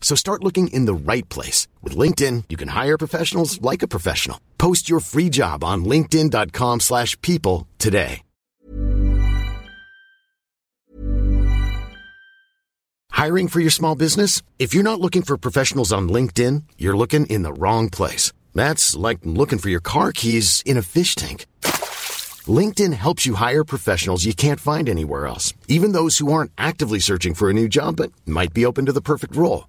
So start looking in the right place. With LinkedIn, you can hire professionals like a professional. Post your free job on linkedin.com slash people today. Hiring for your small business? If you're not looking for professionals on LinkedIn, you're looking in the wrong place. That's like looking for your car keys in a fish tank. LinkedIn helps you hire professionals you can't find anywhere else, even those who aren't actively searching for a new job but might be open to the perfect role.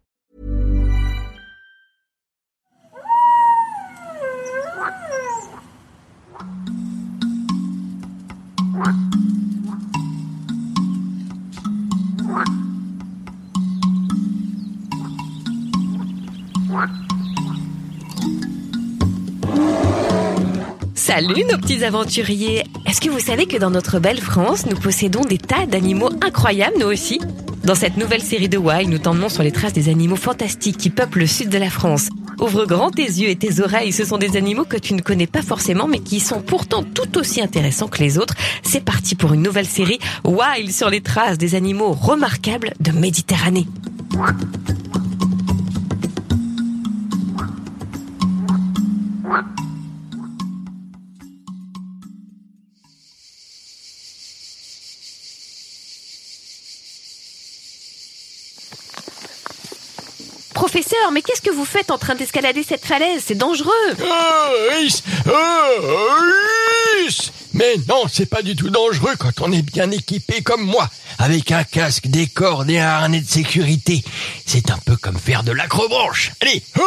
Salut nos petits aventuriers Est-ce que vous savez que dans notre belle France, nous possédons des tas d'animaux incroyables, nous aussi? Dans cette nouvelle série de Why, nous tendons sur les traces des animaux fantastiques qui peuplent le sud de la France. Ouvre grand tes yeux et tes oreilles, ce sont des animaux que tu ne connais pas forcément, mais qui sont pourtant tout aussi intéressants que les autres. C'est parti pour une nouvelle série Wild sur les traces des animaux remarquables de Méditerranée. Mais qu'est-ce que vous faites en train d'escalader cette falaise? C'est dangereux Oh, Rhys Mais non, c'est pas du tout dangereux quand on est bien équipé comme moi, avec un casque, des cordes et un harnais de sécurité. C'est un peu comme faire de l'acrobranche. Allez, oh,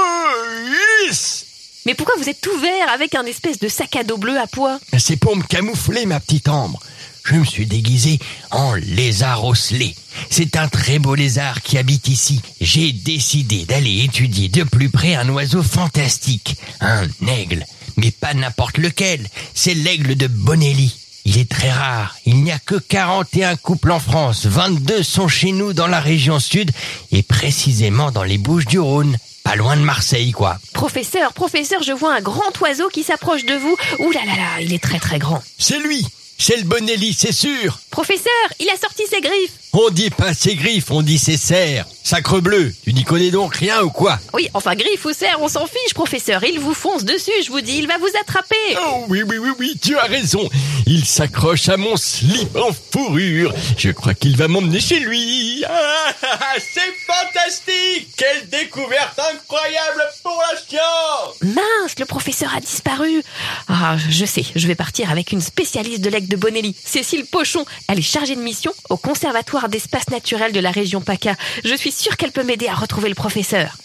Mais pourquoi vous êtes tout vert avec un espèce de sac à dos bleu à pois? C'est pour me camoufler, ma petite ambre. Je me suis déguisé en lézard osselé. C'est un très beau lézard qui habite ici. J'ai décidé d'aller étudier de plus près un oiseau fantastique, un aigle. Mais pas n'importe lequel, c'est l'aigle de Bonelli. Il est très rare, il n'y a que 41 couples en France, 22 sont chez nous dans la région sud et précisément dans les Bouches du Rhône. Pas loin de Marseille, quoi. Professeur, professeur, je vois un grand oiseau qui s'approche de vous. Ouh là là là, il est très très grand. C'est lui C'est le Bonelli, c'est sûr Professeur, il a sorti ses griffes. On dit pas ses griffes, on dit ses serres. Sacre bleu, tu n'y connais donc rien ou quoi Oui, enfin griffes ou serre, on s'en fiche, professeur. Il vous fonce dessus, je vous dis, il va vous attraper. Oh oui, oui, oui, oui, tu as raison. Il s'accroche à mon slip en fourrure. Je crois qu'il va m'emmener chez lui. Ah, c'est fantastique Quelle découverte incroyable pour la science Mince, le professeur a disparu. Ah, je sais, je vais partir avec une spécialiste de l'aigle de Bonelli, Cécile Pochon. Elle est chargée de mission au Conservatoire d'espace naturel de la région PACA. Je suis sûre qu'elle peut m'aider à retrouver le professeur.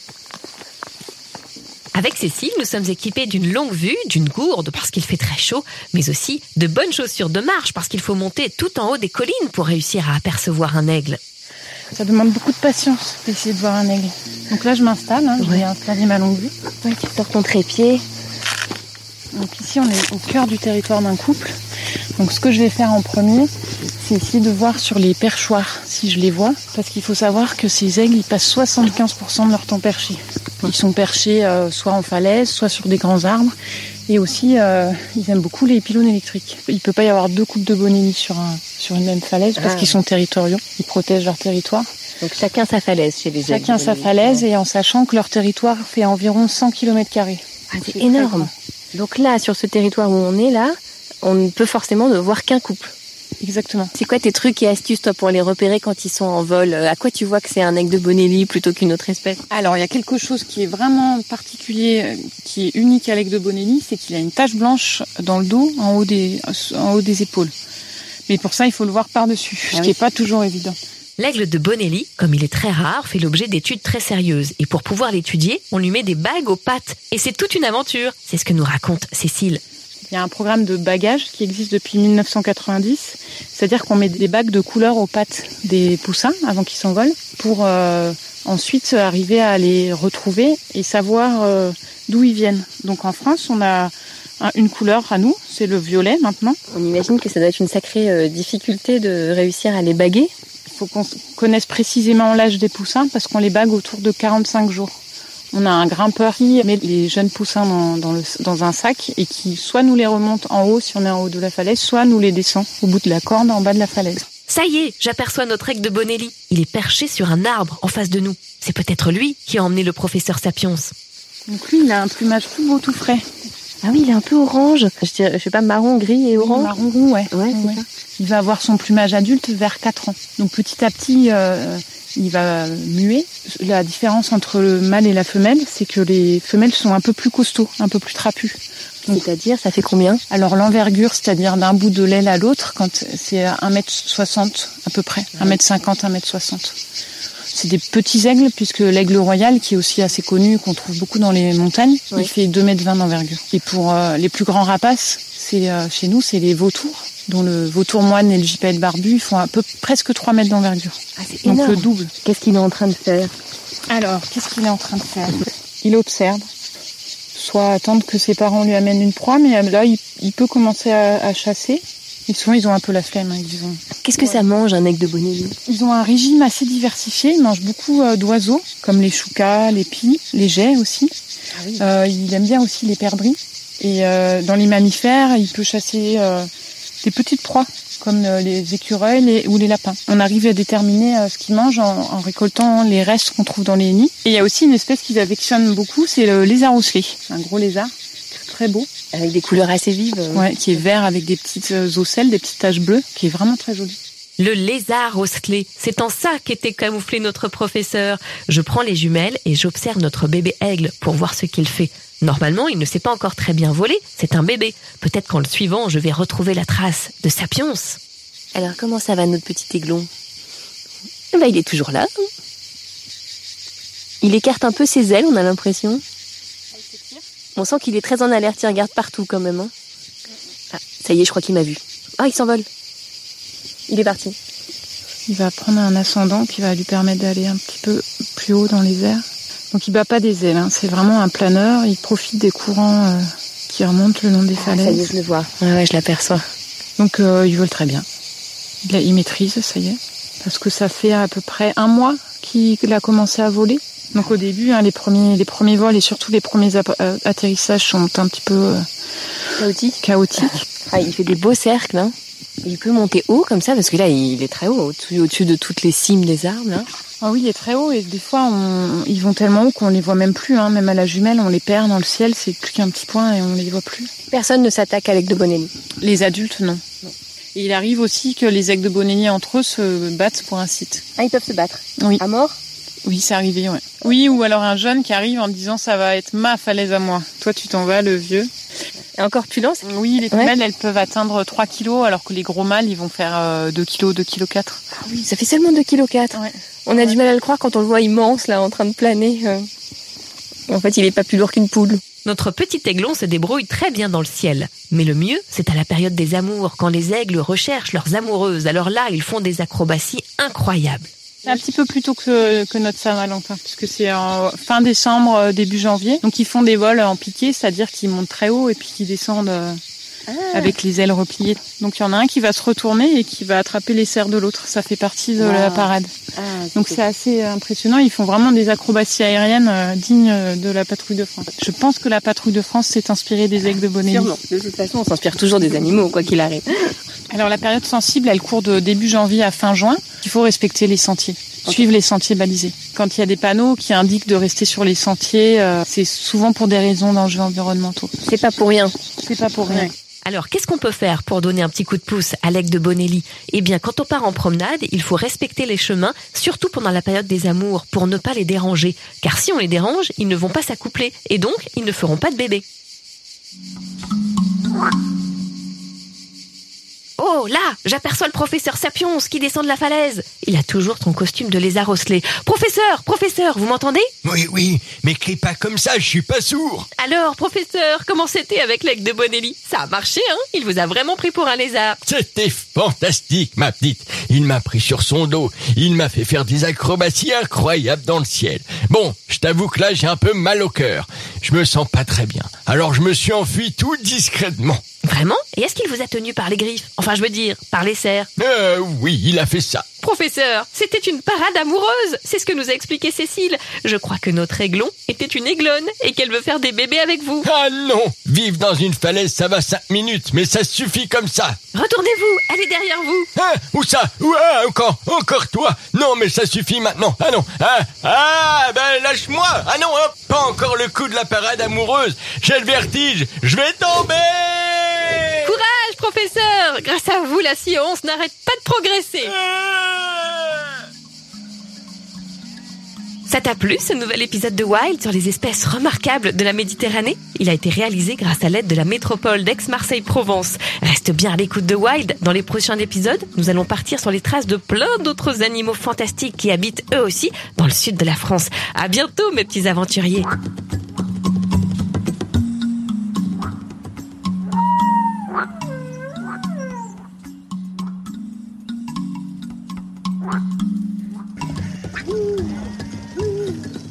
Avec Cécile, nous sommes équipés d'une longue vue, d'une gourde parce qu'il fait très chaud, mais aussi de bonnes chaussures de marche parce qu'il faut monter tout en haut des collines pour réussir à apercevoir un aigle. Ça demande beaucoup de patience d'essayer de voir un aigle. Donc là, je m'installe, hein, je vais installer ma longue vue. Ouais, tu sors ton trépied. Donc ici, on est au cœur du territoire d'un couple. Donc ce que je vais faire en premier, c'est essayer de voir sur les perchoirs si je les vois. Parce qu'il faut savoir que ces aigles, ils passent 75% de leur temps perchés. Ils sont perchés euh, soit en falaise, soit sur des grands arbres. Et aussi, euh, ils aiment beaucoup les pylônes électriques. Il peut pas y avoir deux couples de bonelli sur, un, sur une même falaise parce Ah. qu'ils sont territoriaux. Ils protègent leur territoire. Donc chacun sa falaise chez les Chacun aigles. sa falaise et en sachant que leur territoire fait environ 100 km. Ah, c'est énorme. Donc là, sur ce territoire où on est là, on ne peut forcément ne voir qu'un couple. Exactement. C'est quoi tes trucs et astuces toi pour les repérer quand ils sont en vol? Euh, À quoi tu vois que c'est un aigle de Bonelli plutôt qu'une autre espèce? Alors, il y a quelque chose qui est vraiment particulier, euh, qui est unique à l'aigle de Bonelli, c'est qu'il a une tache blanche dans le dos, en haut des, en haut des épaules. Mais pour ça, il faut le voir par-dessus, ce Ah qui oui. n'est pas toujours évident. L'aigle de Bonelli, comme il est très rare, fait l'objet d'études très sérieuses. Et pour pouvoir l'étudier, on lui met des bagues aux pattes. Et c'est toute une aventure. C'est ce que nous raconte Cécile. Il y a un programme de bagage qui existe depuis 1990, c'est-à-dire qu'on met des bagues de couleur aux pattes des poussins avant qu'ils s'envolent pour euh, ensuite arriver à les retrouver et savoir euh, d'où ils viennent. Donc en France, on a un- une couleur à nous, c'est le violet maintenant. On imagine que ça doit être une sacrée euh, difficulté de réussir à les baguer. Il faut qu'on connaisse précisément l'âge des poussins parce qu'on les bague autour de 45 jours. On a un grimpeur qui met les jeunes poussins dans, dans le- dans un sac et qui soit nous les remonte en haut si on est en haut de la falaise, soit nous les descend au bout de la corde en bas de la falaise. Ça y est, j'aperçois notre aigle de Bonelli. Il est perché sur un arbre en face de nous. C'est peut-être lui qui a emmené le professeur Sapiens. Donc lui, il a un plumage tout beau, tout frais. Ah oui, il est un peu orange. Je, dirais, je sais pas, marron, gris et orange. Marron roux, ouais. Ouais, c'est ça. Il va avoir son plumage adulte vers 4 ans. Donc petit à petit, euh, il va muer. La différence entre le mâle et la femelle, c'est que les femelles sont un peu plus costauds, un peu plus trapus. C'est-à-dire, ça fait combien? Alors l'envergure, c'est-à-dire d'un bout de l'aile à l'autre, quand c'est 1m60 à peu près, 1m50, 1m60. C'est des petits aigles, puisque l'aigle royal, qui est aussi assez connu, qu'on trouve beaucoup dans les montagnes, Oui. il fait 2m20 d'envergure. Et pour euh, les plus grands rapaces, c'est euh, chez nous, c'est les vautours, dont le vautour moine et le gypaète barbu ils font un peu presque 3 mètres d'envergure. Ah, Donc énorme. le double. Qu'est-ce qu'il est en train de faire? Alors, qu'est-ce qu'il est en train de faire? Il observe, soit attendre que ses parents lui amènent une proie, mais là, il, il peut commencer à, à chasser. Et souvent, ils ont un peu la flemme. hein, ils, ont, Qu'est-ce que ça mange, un aigle de Bonelli ils ont un régime assez diversifié. Ils mangent beaucoup euh, d'oiseaux, comme les choucas, les pies, les geais aussi. Euh, il aime bien aussi les perdrix. Et euh, dans les mammifères, il peut chasser euh, des petites proies, comme euh, les écureuils les- ou les lapins. On arrive à déterminer euh, ce qu'ils mangent en, en récoltant les restes qu'on trouve dans les nids. Et il y a aussi une espèce qu'ils affectionnent beaucoup, c'est le lézard osselé. Un gros lézard, très beau, Avec des couleurs assez vives. ouais, qui est vert avec des petites euh, ocelles, des petites taches bleues, qui est vraiment très joli. Le lézard osselé, c'est en ça qu'était camouflé notre professeur. Je prends les jumelles et j'observe notre bébé aigle pour voir ce qu'il fait. Normalement, il ne sait pas encore très bien voler, c'est un bébé. Peut-être qu'en le suivant, je vais retrouver la trace de Sapiens. Alors, comment ça va, notre petit aiglon? Eh ben, Il est toujours là. Il écarte un peu ses ailes, on a l'impression. On sent qu'il est très en alerte, il regarde partout quand même. hein. Ah, ça y est, je crois qu'il m'a vu. Ah, il s'envole. Il est parti. Il va prendre un ascendant qui va lui permettre d'aller un petit peu plus haut dans les airs. Donc il bat pas des ailes, hein. c'est vraiment un planeur. Il profite des courants euh, qui remontent le long des Ah, ça y est, falaises. je le vois. Ouais, ouais, je l'aperçois. Donc euh, il vole très bien. Il, a- il maîtrise, ça y est. Parce que ça fait à peu près un mois qu'il a commencé à voler. Donc au début, hein, les, premiers, les premiers vols et surtout les premiers euh, atterrissages sont un petit peu euh, Chaotique. chaotiques. Ah, il fait des beaux cercles. Hein. Il peut monter haut comme ça, parce que là, il est très haut, au-dessus de toutes les cimes des arbres. Là. Ah oui, il est très haut et des fois on, ils vont tellement haut qu'on les voit même plus. Hein. Même à la jumelle, on les perd dans le ciel, c'est plus qu'un petit point et on les voit plus. Personne ne s'attaque avec de Bonelli. Les adultes, non. Et il arrive aussi que les aigles de Bonelli entre eux se battent pour un site. Ah, ils peuvent se battre. Oui. À mort? Oui, c'est arrivé, ouais. Oui, ou alors un jeune qui arrive en disant ça va être ma falaise à moi. Toi, tu t'en vas, le vieux. Et encore plus lent, Oui, les femelles, elles peuvent atteindre 3 kilos, alors que les gros mâles, ils vont faire euh, 2 kilos, 2 kilos 4. Ah oui, ça fait seulement 2,4 kg. Ouais. On a du mal à le croire quand on le voit immense, là, en train de planer. euh. En fait, il est pas plus lourd qu'une poule. Notre petit aiglon se débrouille très bien dans le ciel. Mais le mieux, c'est à la période des amours, quand les aigles recherchent leurs amoureuses. Alors là, ils font des acrobaties incroyables. Un petit peu plus tôt que, que notre Saint-Valentin, puisque c'est en fin décembre, euh, début janvier. Donc ils font des vols en piqué, c'est-à-dire qu'ils montent très haut et puis qu'ils descendent euh, avec les ailes repliées. Donc il y en a un qui va se retourner et qui va attraper les serres de l'autre. Ça fait partie de la parade. Donc c'est assez impressionnant. Ils font vraiment des acrobaties aériennes euh, dignes de la patrouille de France. Je pense que la patrouille de France s'est inspirée des aigles de Bonelli. Sûrement. De toute façon, on s'inspire toujours des animaux, quoi qu'il arrive. Alors la période sensible, elle court de début janvier à fin juin. Il faut respecter les sentiers, suivre les sentiers balisés. Quand il y a des panneaux qui indiquent de rester sur les sentiers, euh, c'est souvent pour des raisons d'enjeux environnementaux. C'est pas pour rien. C'est pas pour rien. Alors, qu'est-ce qu'on peut faire pour donner un petit coup de pouce à l'aigle de Bonelli Eh bien, quand on part en promenade, il faut respecter les chemins, surtout pendant la période des amours, pour ne pas les déranger. Car si on les dérange, ils ne vont pas s'accoupler, et donc, ils ne feront pas de bébé. Oh, là, j'aperçois le professeur Sapiens qui descend de la falaise. Il a toujours son costume de lézard osselé. Professeur, professeur, vous m'entendez? Oui, oui, mais crie pas comme ça, je suis pas sourd. Alors, professeur, comment c'était avec l'aigle de Bonelli? Ça a marché, hein? Il vous a vraiment pris pour un lézard. C'était fantastique, ma petite. Il m'a pris sur son dos. Il m'a fait faire des acrobaties incroyables dans le ciel. Bon, je t'avoue que là, j'ai un peu mal au cœur. Je me sens pas très bien. Alors je me suis enfui tout discrètement. Vraiment Et est-ce qu'il vous a tenu par les griffes Enfin, je veux dire, par les serres Euh, oui, il a fait ça. Professeur, c'était une parade amoureuse. C'est ce que nous a expliqué Cécile. Je crois que notre aiglon était une aiglonne et qu'elle veut faire des bébés avec vous. Ah non Vivre dans une falaise, ça va cinq minutes, mais ça suffit comme ça. Retournez-vous, allez derrière vous. Hein Où ça Où ah, encore Encore toi Non, mais ça suffit maintenant. Ah non Ah, ah ben lâche-moi Ah non, hein, pas encore le coup de la parade amoureuse. J'ai le vertige. Je vais tomber Courage, professeur Grâce à la science n'arrête pas de progresser. Ça t'a plu ce nouvel épisode de Wild sur les espèces remarquables de la Méditerranée? Il a été réalisé grâce à l'aide de la métropole d'Aix-Marseille-Provence. Reste bien à l'écoute de Wild. Dans les prochains épisodes, nous allons partir sur les traces de plein d'autres animaux fantastiques qui habitent eux aussi dans le sud de la France. À bientôt mes petits aventuriers.